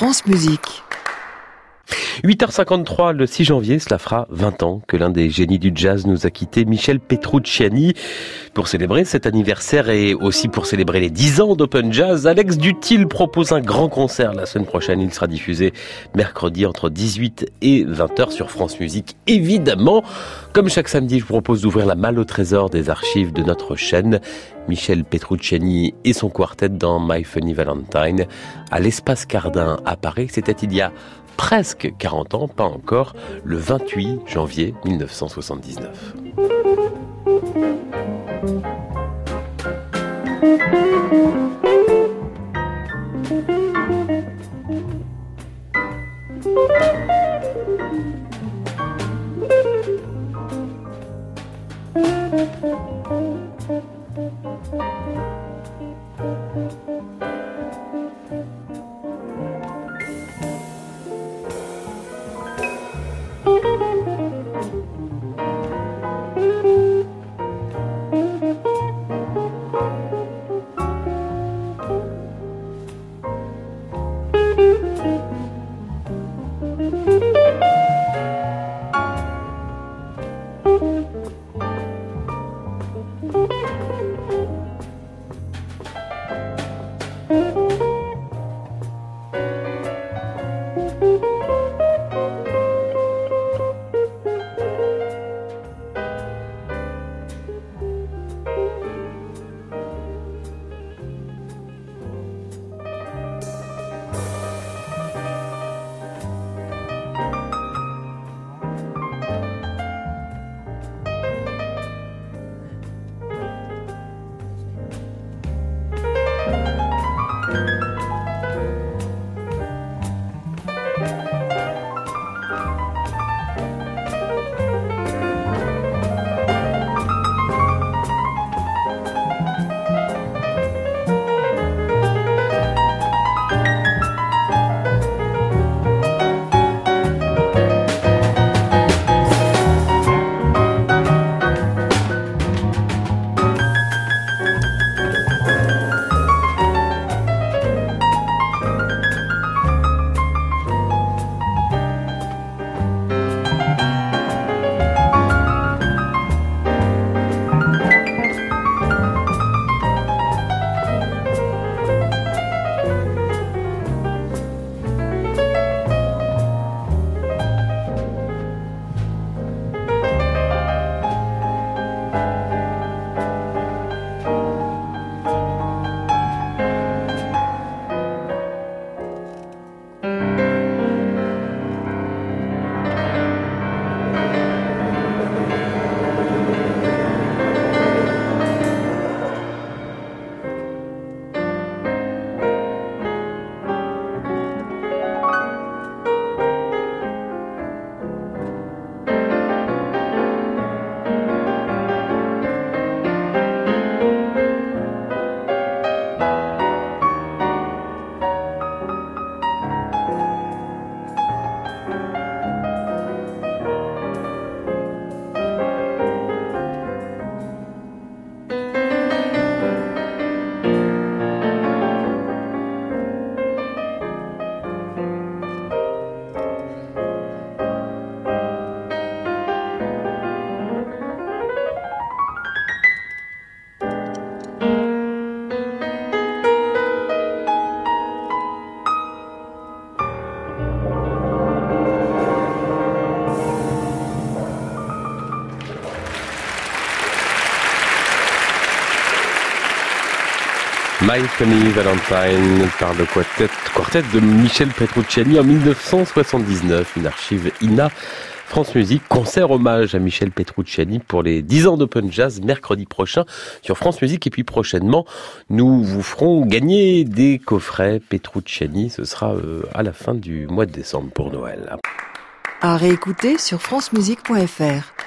France Musique. 8h53 le 6 janvier, cela fera 20 ans que l'un des génies du jazz nous a quitté, Michel Petrucciani. Pour célébrer cet anniversaire et aussi pour célébrer les 10 ans d'Open Jazz, Alex Dutil propose un grand concert la semaine prochaine. Il sera diffusé mercredi entre 18 et 20h sur France Musique. Évidemment, comme chaque samedi, je vous propose d'ouvrir la malle au trésor des archives de notre chaîne. Michel Petrucciani et son quartet dans My Funny Valentine à l'espace Cardin à Paris. C'était il y a presque 40 ans, pas encore, le 28 janvier 1979. Bye. My Funny Valentine par le quartet, de Michel Petrucciani en 1979, une archive INA. France Musique, concert hommage à Michel Petrucciani pour les 10 ans d'Open Jazz mercredi prochain sur France Musique et puis prochainement nous vous ferons gagner des coffrets Petrucciani, ce sera euh, à la fin du mois de décembre pour Noël. À réécouter sur francemusique.fr.